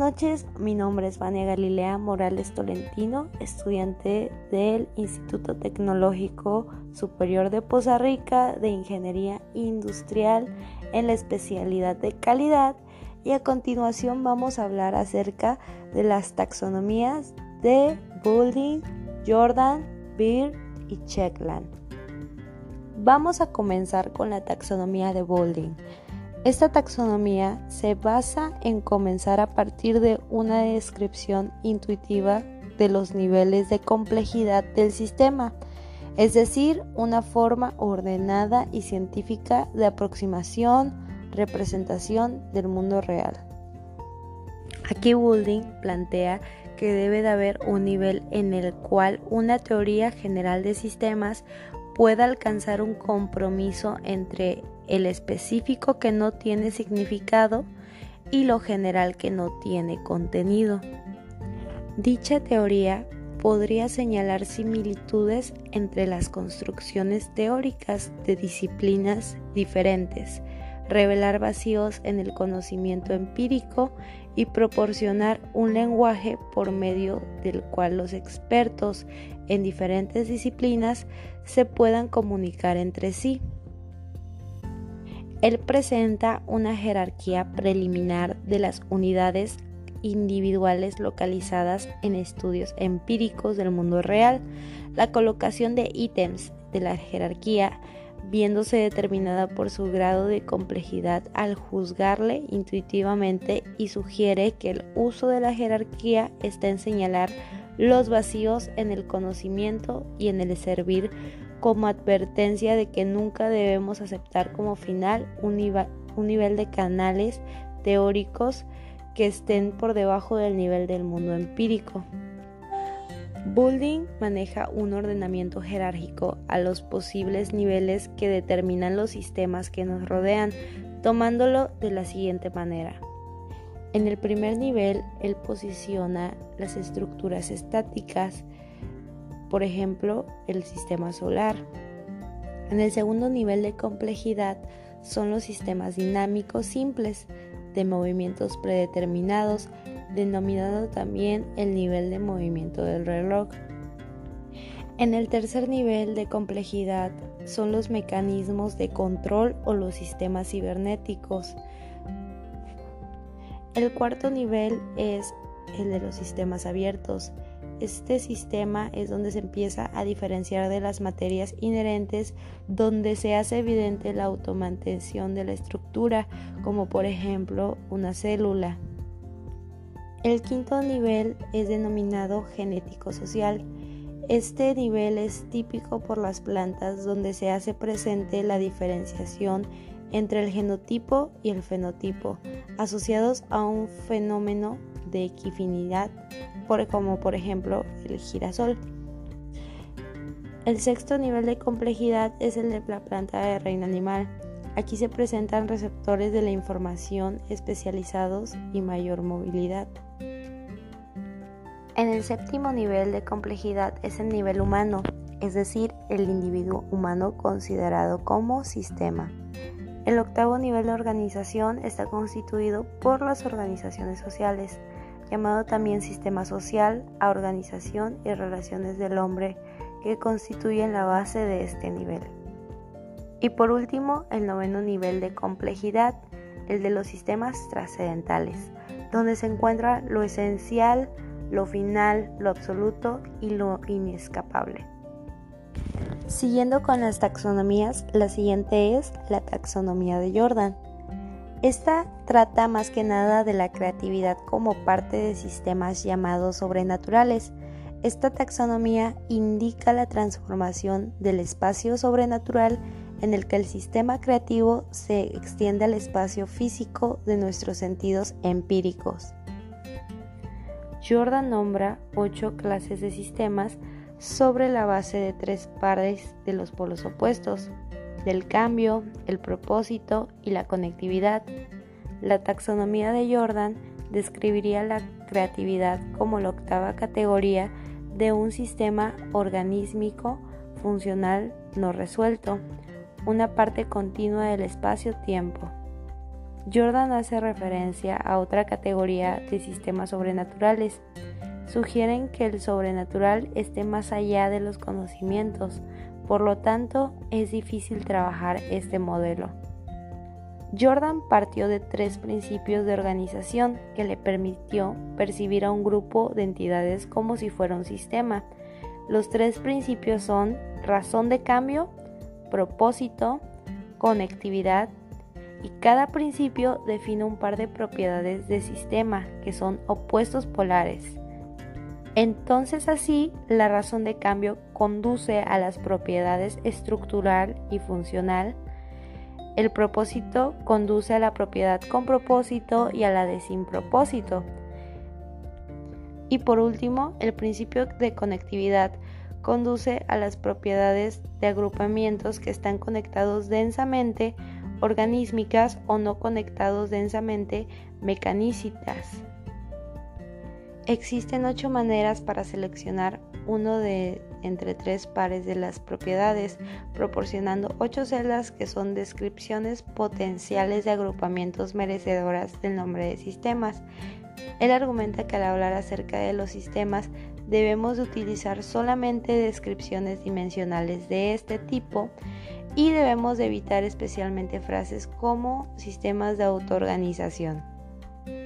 noches, mi nombre es Vania Galilea Morales Tolentino, estudiante del Instituto Tecnológico Superior de Poza Rica de Ingeniería Industrial en la especialidad de calidad y a continuación vamos a hablar acerca de las taxonomías de Boulding, Jordan, Beard y Checkland. Vamos a comenzar con la taxonomía de Boulding. Esta taxonomía se basa en comenzar a partir de una descripción intuitiva de los niveles de complejidad del sistema, es decir, una forma ordenada y científica de aproximación, representación del mundo real. Aquí Woulding plantea que debe de haber un nivel en el cual una teoría general de sistemas pueda alcanzar un compromiso entre el específico que no tiene significado y lo general que no tiene contenido. Dicha teoría podría señalar similitudes entre las construcciones teóricas de disciplinas diferentes, revelar vacíos en el conocimiento empírico y proporcionar un lenguaje por medio del cual los expertos en diferentes disciplinas se puedan comunicar entre sí. Él presenta una jerarquía preliminar de las unidades individuales localizadas en estudios empíricos del mundo real, la colocación de ítems de la jerarquía viéndose determinada por su grado de complejidad al juzgarle intuitivamente y sugiere que el uso de la jerarquía está en señalar los vacíos en el conocimiento y en el servir como advertencia de que nunca debemos aceptar como final un, nivel de canales teóricos que estén por debajo del nivel del mundo empírico. Boulding maneja un ordenamiento jerárquico a los posibles niveles que determinan los sistemas que nos rodean, tomándolo de la siguiente manera. En el primer nivel, él posiciona las estructuras estáticas, por ejemplo, el sistema solar. En el segundo nivel de complejidad son los sistemas dinámicos simples, de movimientos predeterminados, denominado también el nivel de movimiento del reloj. En el tercer nivel de complejidad son los mecanismos de control o los sistemas cibernéticos. El cuarto nivel es el de los sistemas abiertos, este sistema es donde se empieza a diferenciar de las materias inherentes, donde se hace evidente la automantención de la estructura, como por ejemplo una célula. El quinto nivel es denominado genético-social. Este nivel es típico por las plantas donde se hace presente la diferenciación entre el genotipo y el fenotipo, asociados a un fenómeno de equifinidad, como por ejemplo el girasol. El sexto nivel de complejidad es el de la planta de reino animal. Aquí se presentan receptores de la información especializados y mayor movilidad. En el séptimo nivel de complejidad es el nivel humano, es decir, el individuo humano considerado como sistema. El octavo nivel de organización está constituido por las organizaciones sociales, llamado también sistema social, a organización y relaciones del hombre, que constituyen la base de este nivel. Y por último, el noveno nivel de complejidad, el de los sistemas trascendentales, donde se encuentra lo esencial, lo final, lo absoluto y lo inescapable. Siguiendo con las taxonomías, la siguiente es la taxonomía de Jordan. Esta trata más que nada de la creatividad como parte de sistemas llamados sobrenaturales. Esta taxonomía indica la transformación del espacio sobrenatural en el que el sistema creativo se extiende al espacio físico de nuestros sentidos empíricos. Jordan nombra ocho clases de sistemas sobre la base de tres pares de los polos opuestos, del cambio, el propósito y la conectividad. La taxonomía de Jordan describiría la creatividad como la octava categoría de un sistema organísmico funcional no resuelto, una parte continua del espacio-tiempo. Jordan hace referencia a otra categoría de sistemas sobrenaturales. Sugieren que el sobrenatural esté más allá de los conocimientos, por lo tanto es difícil trabajar este modelo. Jordan partió de tres principios de organización que le permitió percibir a un grupo de entidades como si fuera un sistema. Los tres principios son razón de cambio, propósito, conectividad y cada principio define un par de propiedades de sistema que son opuestos polares. Entonces así la razón de cambio conduce a las propiedades estructural y funcional. El propósito conduce a la propiedad con propósito y a la de sin propósito. Y por último, el principio de conectividad conduce a las propiedades de agrupamientos que están conectados densamente organísmicas o no conectados densamente mecanícitas. Existen ocho maneras para seleccionar uno de entre tres pares de las propiedades, proporcionando ocho celdas que son descripciones potenciales de agrupamientos merecedoras del nombre de sistemas. Él argumenta que al hablar acerca de los sistemas debemos utilizar solamente descripciones dimensionales de este tipo y debemos de evitar especialmente frases como sistemas de autoorganización.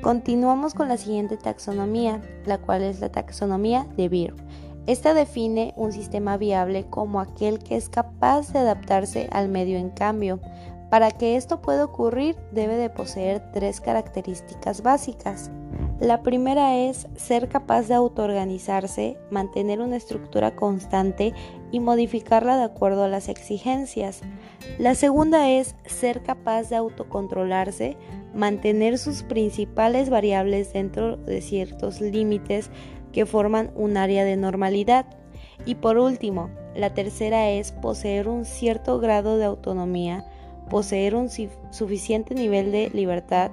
Continuamos con la siguiente taxonomía, la cual es la taxonomía de Beer. Esta define un sistema viable como aquel que es capaz de adaptarse al medio en cambio. Para que esto pueda ocurrir debe de poseer tres características básicas. La primera es ser capaz de autoorganizarse, mantener una estructura constante y modificarla de acuerdo a las exigencias. La segunda es ser capaz de autocontrolarse, mantener sus principales variables dentro de ciertos límites que forman un área de normalidad. Y por último, la tercera es poseer un cierto grado de autonomía, poseer un suficiente nivel de libertad,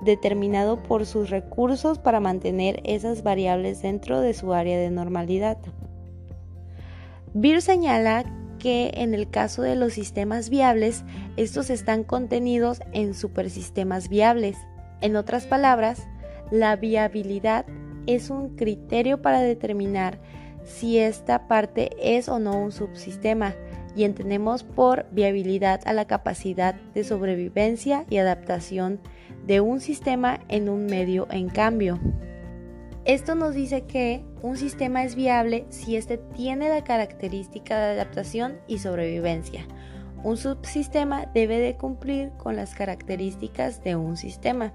determinado por sus recursos para mantener esas variables dentro de su área de normalidad. Beer señala que en el caso de los sistemas viables, estos están contenidos en supersistemas viables. En otras palabras, la viabilidad es un criterio para determinar si esta parte es o no un subsistema y entendemos por viabilidad a la capacidad de sobrevivencia y adaptación de un sistema en un medio en cambio. Esto nos dice que un sistema es viable si éste tiene la característica de adaptación y sobrevivencia. Un subsistema debe de cumplir con las características de un sistema.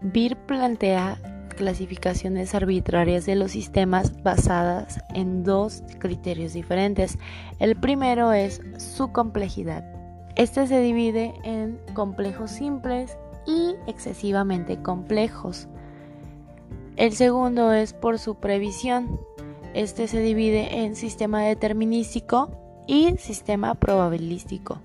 Beer plantea clasificaciones arbitrarias de los sistemas basadas en dos criterios diferentes. El primero es su complejidad. Este se divide en complejos simples y excesivamente complejos. El segundo es por su previsión. Este se divide en sistema determinístico y sistema probabilístico.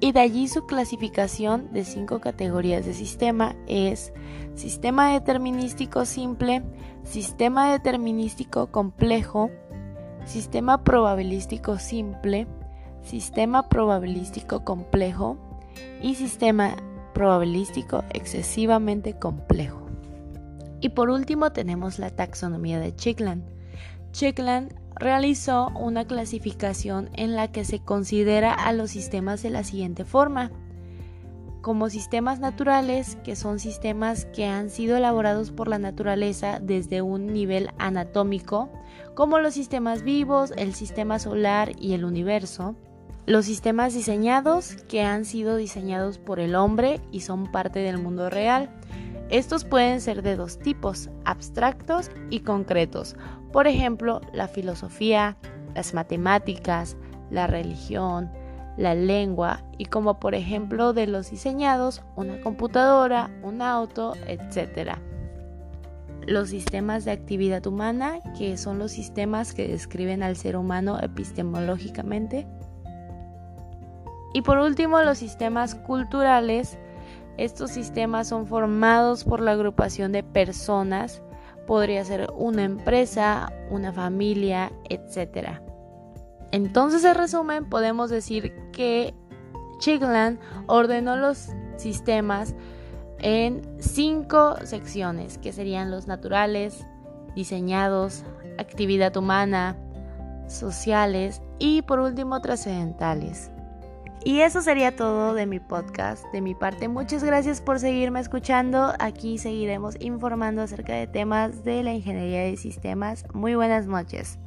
Y de allí su clasificación de cinco categorías de sistema es sistema determinístico simple, sistema determinístico complejo, sistema probabilístico simple, sistema probabilístico complejo y sistema probabilístico excesivamente complejo. Y por último tenemos la taxonomía de Chickland. Chickland realizó una clasificación en la que se considera a los sistemas de la siguiente forma. Como sistemas naturales, que son sistemas que han sido elaborados por la naturaleza desde un nivel anatómico, como los sistemas vivos, el sistema solar y el universo los sistemas diseñados que han sido diseñados por el hombre y son parte del mundo real. Estos pueden ser de dos tipos, abstractos y concretos. Por ejemplo, la filosofía, las matemáticas, la religión, la lengua y como por ejemplo de los diseñados, una computadora, un auto, etc. Los sistemas de actividad humana, que son los sistemas que describen al ser humano epistemológicamente, y por último, los sistemas culturales. Estos sistemas son formados por la agrupación de personas, podría ser una empresa, una familia, etc. Entonces, en resumen, podemos decir que Chigland ordenó los sistemas en cinco secciones, que serían los naturales, diseñados, actividad humana, sociales y por último trascendentales. Y eso sería todo de mi podcast. De mi parte, muchas gracias por seguirme escuchando. Aquí seguiremos informando acerca de temas de la ingeniería de sistemas. Muy buenas noches.